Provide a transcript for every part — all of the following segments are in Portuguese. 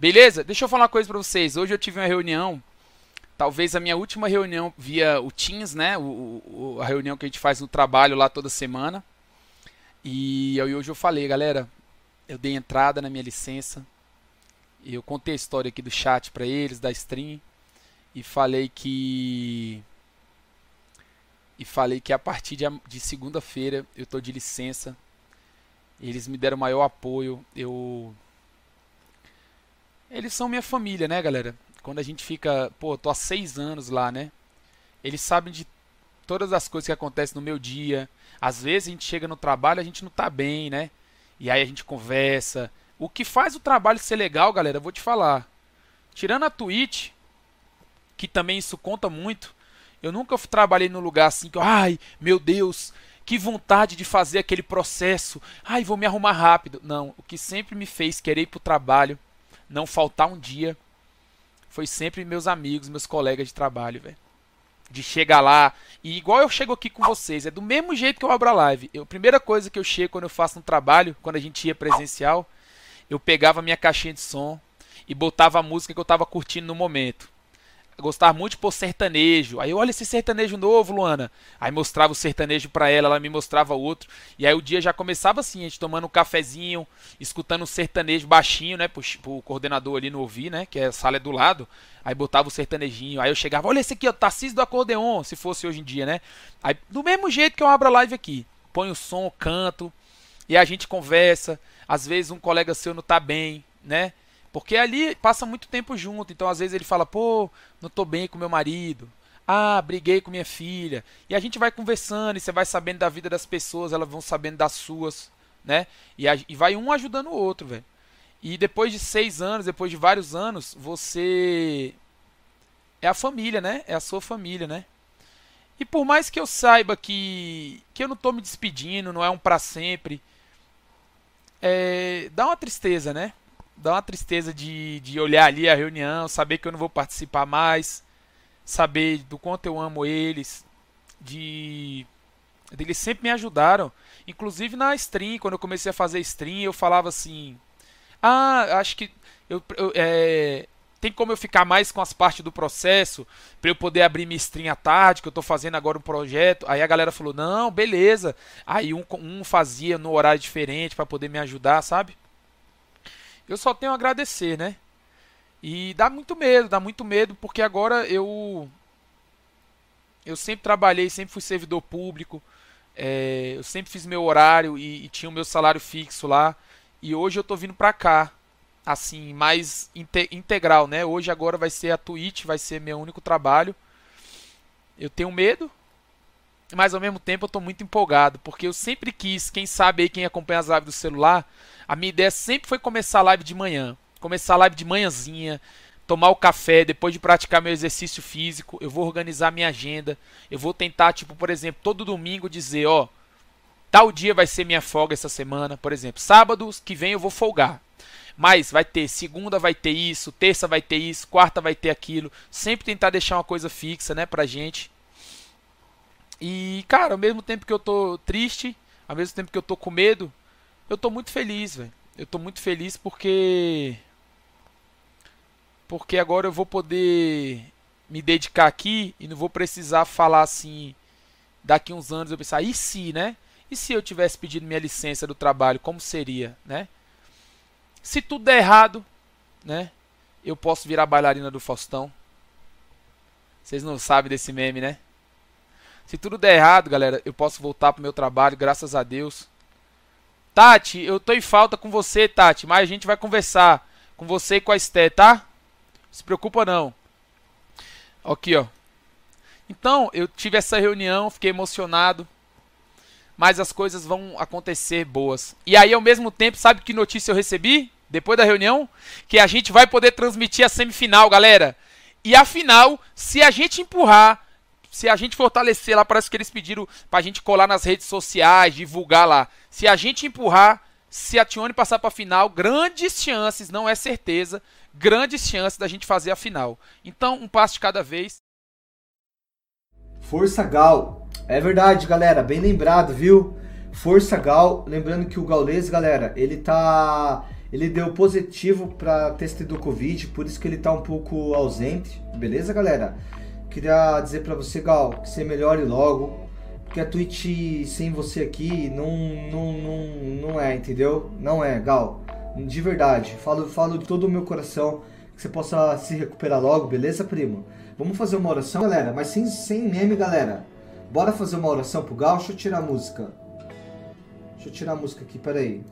Beleza? Deixa eu falar uma coisa pra vocês. Hoje eu tive uma reunião, talvez a minha última reunião via o Teams, né? O, o, a reunião que a gente faz no trabalho lá toda semana. E hoje eu falei, galera, eu dei entrada na minha licença. Eu contei a história aqui do chat para eles, da stream. E falei que. E falei que a partir de, de segunda-feira eu tô de licença. Eles me deram maior apoio. Eu eles são minha família, né, galera? Quando a gente fica, pô, tô há seis anos lá, né? Eles sabem de todas as coisas que acontecem no meu dia. Às vezes a gente chega no trabalho, a gente não tá bem, né? E aí a gente conversa. O que faz o trabalho ser legal, galera, eu vou te falar. Tirando a Twitch, que também isso conta muito. Eu nunca trabalhei num lugar assim que, ai, meu Deus, que vontade de fazer aquele processo. Ai, vou me arrumar rápido. Não, o que sempre me fez querer ir pro trabalho não faltar um dia foi sempre meus amigos, meus colegas de trabalho, velho. De chegar lá, e igual eu chego aqui com vocês, é do mesmo jeito que eu abro a live. Eu, a primeira coisa que eu chego quando eu faço um trabalho, quando a gente ia presencial, eu pegava minha caixinha de som e botava a música que eu tava curtindo no momento gostava muito pôr sertanejo. Aí, olha esse sertanejo novo, Luana. Aí mostrava o sertanejo pra ela, ela me mostrava outro. E aí o dia já começava assim, a gente tomando um cafezinho, escutando um sertanejo baixinho, né? Pro, pro coordenador ali não ouvir, né? Que a sala é do lado. Aí botava o sertanejinho. Aí eu chegava, olha esse aqui, ó, Tarcísio do Acordeon, se fosse hoje em dia, né? Aí, do mesmo jeito que eu abro a live aqui. Põe o som, canto. E a gente conversa. Às vezes um colega seu não tá bem, né? Porque ali passa muito tempo junto. Então, às vezes, ele fala: pô, não tô bem com meu marido. Ah, briguei com minha filha. E a gente vai conversando e você vai sabendo da vida das pessoas, elas vão sabendo das suas, né? E, a, e vai um ajudando o outro, velho. E depois de seis anos, depois de vários anos, você é a família, né? É a sua família, né? E por mais que eu saiba que, que eu não tô me despedindo, não é um para sempre, é, dá uma tristeza, né? Dá uma tristeza de, de olhar ali a reunião, saber que eu não vou participar mais, saber do quanto eu amo eles, de eles sempre me ajudaram, inclusive na stream, quando eu comecei a fazer stream, eu falava assim: "Ah, acho que eu, eu é, tem como eu ficar mais com as partes do processo para eu poder abrir minha stream à tarde, que eu estou fazendo agora um projeto. Aí a galera falou: "Não, beleza". Aí um, um fazia no horário diferente para poder me ajudar, sabe? Eu só tenho a agradecer, né? E dá muito medo, dá muito medo, porque agora eu. Eu sempre trabalhei, sempre fui servidor público, é, eu sempre fiz meu horário e, e, tinha o meu salário fixo lá. E hoje eu tô vindo pra cá, assim, mais inte integral, né? Hoje agora vai ser a Twitch, vai ser meu único trabalho. Eu tenho medo, mas ao mesmo tempo eu tô muito empolgado, porque eu sempre quis, quem sabe aí, quem acompanha as lives do celular, a minha ideia sempre foi começar a live de manhã. Começar a live de manhãzinha, tomar o café, depois de praticar meu exercício físico, eu vou organizar minha agenda. Eu vou tentar, tipo, por exemplo, todo domingo dizer, ó, tal dia vai ser minha folga essa semana, por exemplo, sábado que vem eu vou folgar. Mas vai ter segunda vai ter isso, terça vai ter isso, quarta vai ter aquilo. Sempre tentar deixar uma coisa fixa, né, pra gente. E, cara, ao mesmo tempo que eu tô triste, ao mesmo tempo que eu tô com medo, eu tô muito feliz, velho. Eu tô muito feliz porque. Porque agora eu vou poder me dedicar aqui e não vou precisar falar assim. Daqui uns anos eu pensar, e se, né? E se eu tivesse pedido minha licença do trabalho, como seria, né? Se tudo der errado, né? Eu posso virar bailarina do Faustão. Vocês não sabem desse meme, né? Se tudo der errado, galera, eu posso voltar pro meu trabalho, graças a Deus. Tati, eu tô em falta com você, Tati, mas a gente vai conversar com você e com a Esté, tá? Não se preocupa não. Aqui, ó. Então, eu tive essa reunião, fiquei emocionado. Mas as coisas vão acontecer boas. E aí, ao mesmo tempo, sabe que notícia eu recebi? Depois da reunião? Que a gente vai poder transmitir a semifinal, galera. E a final, se a gente empurrar, se a gente fortalecer lá, parece que eles pediram pra gente colar nas redes sociais, divulgar lá. Se a gente empurrar, se a Tione passar pra final, grandes chances, não é certeza, grandes chances da gente fazer a final. Então, um passo de cada vez. Força Gal. É verdade, galera, bem lembrado, viu? Força Gal, lembrando que o Gaules, galera, ele tá Ele deu positivo para teste do Covid, por isso que ele tá um pouco ausente, beleza, galera? Queria dizer para você, Gal, que você melhore logo, porque a Twitch sem você aqui não, não, não, não é, entendeu? Não é, Gal. De verdade, falo, falo de todo o meu coração que você possa se recuperar logo, beleza, primo? Vamos fazer uma oração, galera, mas sem, sem meme, galera. Bora fazer uma oração pro Gal? Deixa eu tirar a música. Deixa eu tirar a música aqui, peraí.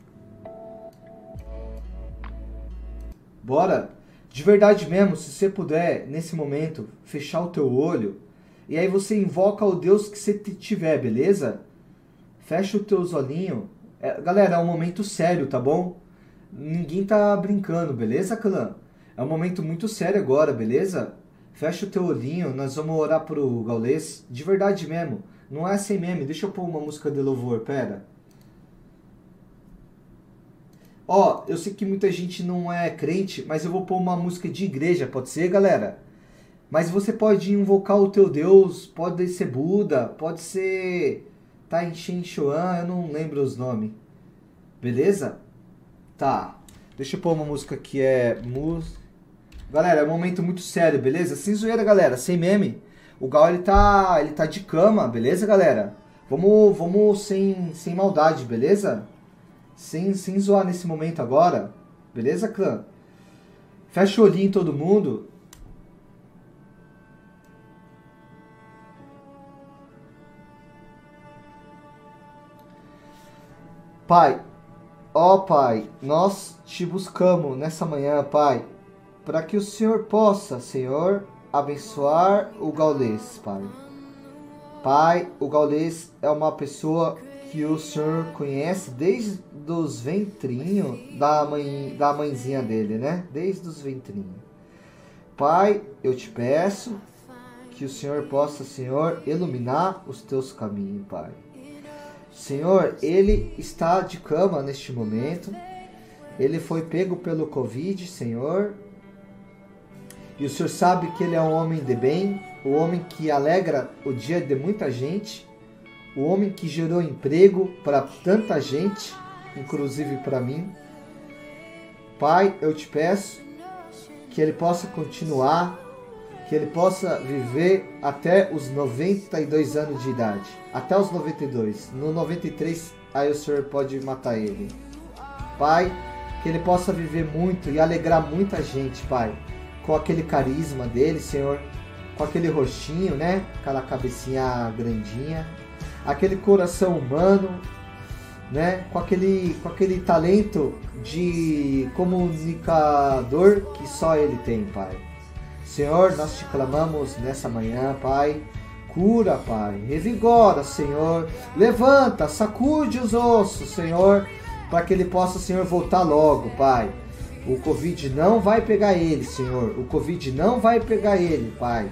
Bora? De verdade mesmo, se você puder, nesse momento, fechar o teu olho. E aí você invoca o Deus que você tiver, beleza? Fecha os teus olhinhos. É, galera, é um momento sério, tá bom? Ninguém tá brincando, beleza, clã? É um momento muito sério agora, beleza? Fecha o teu olhinho, nós vamos orar pro Gaulês. De verdade mesmo. Não é sem meme. Deixa eu pôr uma música de louvor, pera. Ó, eu sei que muita gente não é crente, mas eu vou pôr uma música de igreja, pode ser, galera? Mas você pode invocar o teu Deus, pode ser Buda, pode ser Tai Shen Chuan, eu não lembro os nomes. Beleza? Tá. Deixa eu pôr uma música que é música. Galera, é um momento muito sério, beleza? Sem zoeira, galera, sem meme. O Gal ele tá, ele tá de cama, beleza, galera? Vamos, vamos sem, sem maldade, beleza? Sem, sem zoar nesse momento agora. Beleza, clã? Fecha o olhinho todo mundo. Pai, ó Pai, nós te buscamos nessa manhã, Pai, para que o Senhor possa, Senhor, abençoar o gaulês, Pai. Pai, o gaulês é uma pessoa que o senhor conhece desde os ventrinhos da, mãe, da mãezinha dele, né? Desde os ventrinhos. Pai, eu te peço que o Senhor possa, Senhor, iluminar os teus caminhos, Pai. Senhor, ele está de cama neste momento. Ele foi pego pelo Covid, Senhor. E o Senhor sabe que ele é um homem de bem, o um homem que alegra o dia de muita gente o homem que gerou emprego para tanta gente, inclusive para mim. Pai, eu te peço que ele possa continuar, que ele possa viver até os 92 anos de idade, até os 92. No 93, aí o Senhor pode matar ele. Pai, que ele possa viver muito e alegrar muita gente, Pai, com aquele carisma dele, Senhor, com aquele rostinho, né? Aquela cabecinha grandinha aquele coração humano, né? Com aquele, com aquele talento de comunicador que só ele tem, Pai. Senhor, nós te clamamos nessa manhã, Pai. Cura, Pai. Revigora, Senhor. Levanta, sacude os ossos, Senhor, para que ele possa, Senhor, voltar logo, Pai. O Covid não vai pegar ele, Senhor. O Covid não vai pegar ele, Pai.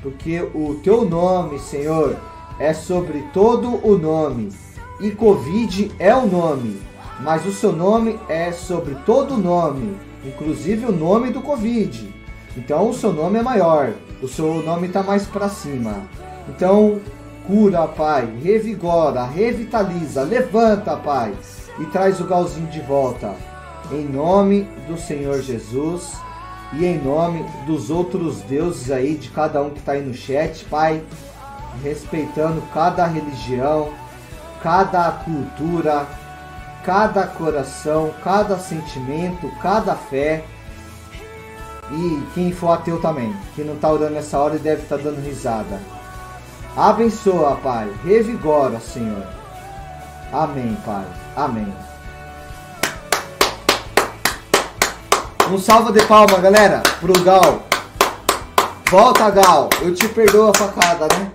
Porque o teu nome, Senhor, é sobre todo o nome, e Covid é o nome, mas o seu nome é sobre todo o nome, inclusive o nome do Covid. Então o seu nome é maior, o seu nome está mais para cima. Então cura, Pai, revigora, revitaliza, levanta, Pai, e traz o galzinho de volta. Em nome do Senhor Jesus e em nome dos outros deuses aí, de cada um que está aí no chat, Pai respeitando cada religião, cada cultura, cada coração, cada sentimento, cada fé. E quem for ateu também, que não está orando nessa hora e deve estar tá dando risada. Abençoa, Pai. Revigora, Senhor. Amém, Pai. Amém. Um salva de palma, galera, pro Gal. Volta, Gal. Eu te perdoo a facada, né?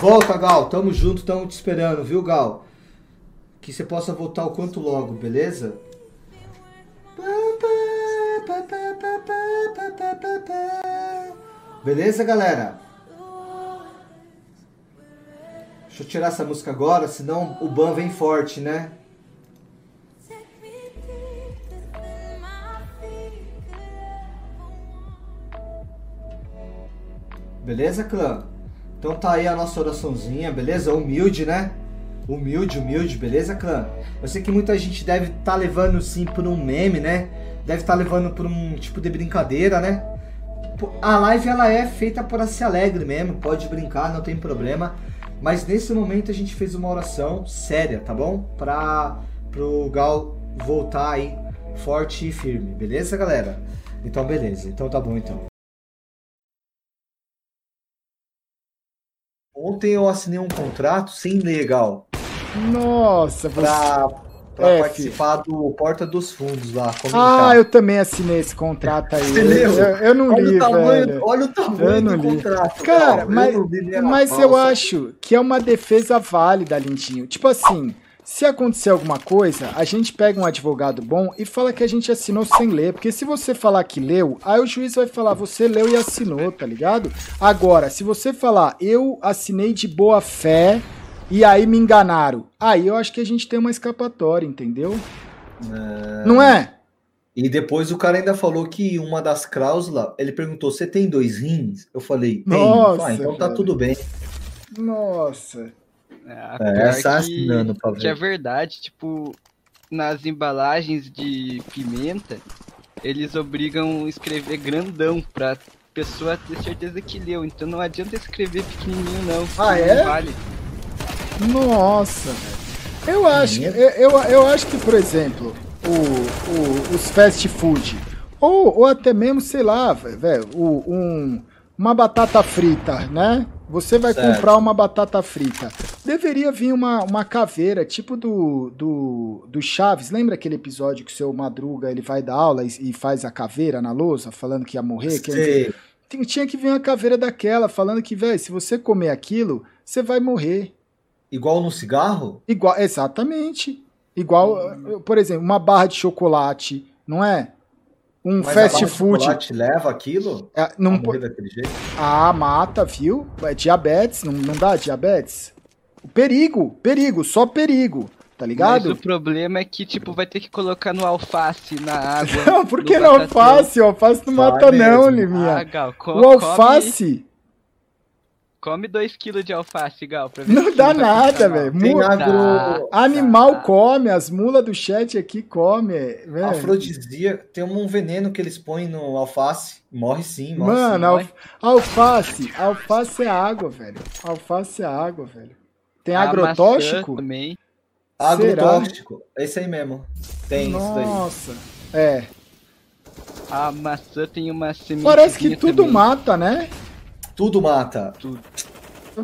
Volta, Gal. Tamo junto, tamo te esperando, viu, Gal? Que você possa voltar o quanto logo, beleza? Beleza, galera? Deixa eu tirar essa música agora, senão o ban vem forte, né? Beleza, clã? Então tá aí a nossa oraçãozinha, beleza? Humilde, né? Humilde, humilde, beleza, clã? Eu sei que muita gente deve estar tá levando sim por um meme, né? Deve estar tá levando por um tipo de brincadeira, né? A live ela é feita para ser alegre mesmo, pode brincar, não tem problema. Mas nesse momento a gente fez uma oração séria, tá bom? Para o Gal voltar aí forte e firme, beleza, galera? Então, beleza. Então tá bom, então. Ontem eu assinei um contrato sem legal. Nossa, pra, pra é, participar do Porta dos Fundos lá. Comentar. Ah, eu também assinei esse contrato aí. Você leu? Eu, eu não olha li, o tamanho, velho. Olha o tamanho do li. contrato. Cara, mas, eu, mas eu acho que é uma defesa válida, Lindinho. Tipo assim, se acontecer alguma coisa, a gente pega um advogado bom e fala que a gente assinou sem ler. Porque se você falar que leu, aí o juiz vai falar, você leu e assinou, tá ligado? Agora, se você falar, eu assinei de boa fé e aí me enganaram, aí eu acho que a gente tem uma escapatória, entendeu? É... Não é? E depois o cara ainda falou que uma das cláusulas, ele perguntou: você tem dois rins? Eu falei, tem. Nossa, ah, então tá tudo bem. Nossa. É, é assassinando, que, que é verdade, tipo, nas embalagens de pimenta, eles obrigam a escrever grandão pra pessoa ter certeza que leu. Então não adianta escrever pequenininho, não. Ah, é? vale. Nossa, Eu acho, eu, eu, eu, acho que, por exemplo, o, o, os fast food, ou, ou até mesmo, sei lá, velho, um, uma batata frita, né? Você vai certo. comprar uma batata frita. Deveria vir uma, uma caveira, tipo do, do, do Chaves. Lembra aquele episódio que o seu Madruga ele vai dar aula e, e faz a caveira na lousa, falando que ia morrer? Que tinha que vir uma caveira daquela, falando que, velho, se você comer aquilo, você vai morrer. Igual no cigarro? Igual, exatamente. Igual, hum. por exemplo, uma barra de chocolate, não é? um Mas fast a food. chocolate leva aquilo? É, não pode? Ah, mata, viu? É diabetes, não, não dá diabetes? Perigo, perigo, só perigo. Tá ligado? Mas o problema é que, tipo, vai ter que colocar no alface, na água. Não, por que no alface? O alface não mata, não, Liminha. Ah, Gal, o alface. Come 2kg de alface, Gal. Pra ver não dá nada, velho. Agro... Animal dá. come, as mulas do chat aqui come. Véio. Afrodisia, tem um veneno que eles põem no alface. Morre sim, morre Mano, sim, alface, alface é água, velho. Alface é água, velho. Tem A agrotóxico? Também. Agrotóxico, esse aí mesmo. Tem Nossa. isso daí. Nossa, é. A maçã tem uma semente. Parece que tudo também. mata, né? Tudo mata. Tudo.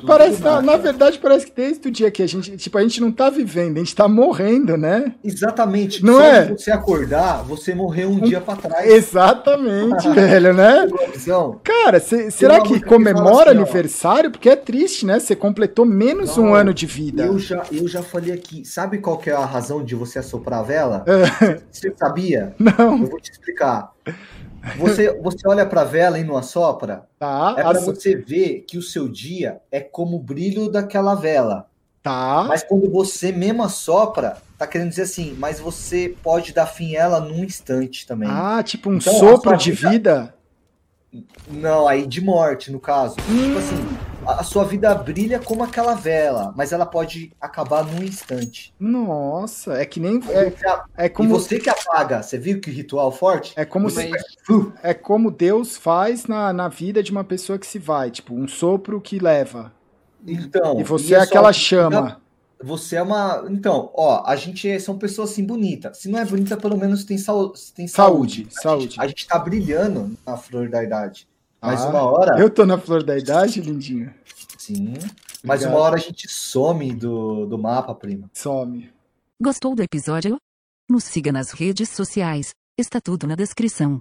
Parece, na, na, verdade, parece que desde o dia que a gente, tipo, a gente não tá vivendo, a gente tá morrendo, né? Exatamente. Não Só é? você acordar, você morreu um, um dia para trás. Exatamente, velho, né? Cara, cê, será que comemora assim, aniversário? Ó, Porque é triste, né? Você completou menos não, um ano de vida. Eu já, eu já falei aqui, sabe qual que é a razão de você assoprar a vela? É. Você sabia? Não. Eu vou te explicar. Você, você olha para a vela e não assopra? Tá. É para você ver que o seu dia é como o brilho daquela vela. Tá. Mas quando você mesmo assopra, tá querendo dizer assim, mas você pode dar fim a ela num instante também. Ah, tipo um então, sopro de vida... Não, aí de morte, no caso. Hum. Tipo assim, a sua vida brilha como aquela vela, mas ela pode acabar num instante. Nossa, é que nem. É, é como... E você que apaga, você viu que ritual forte? É como, se, é como Deus faz na, na vida de uma pessoa que se vai, tipo, um sopro que leva. Então. E você e é, é aquela chama. Você é uma. Então, ó, a gente é, são pessoas assim bonitas. Se não é bonita, pelo menos tem, sal... tem saúde. Saúde. A, saúde. Gente, a gente tá brilhando na flor da idade. Mas ah, uma hora. Eu tô na flor da idade, lindinho. Sim. Mas uma hora a gente some do, do mapa, prima. Some. Gostou do episódio? Nos siga nas redes sociais. Está tudo na descrição.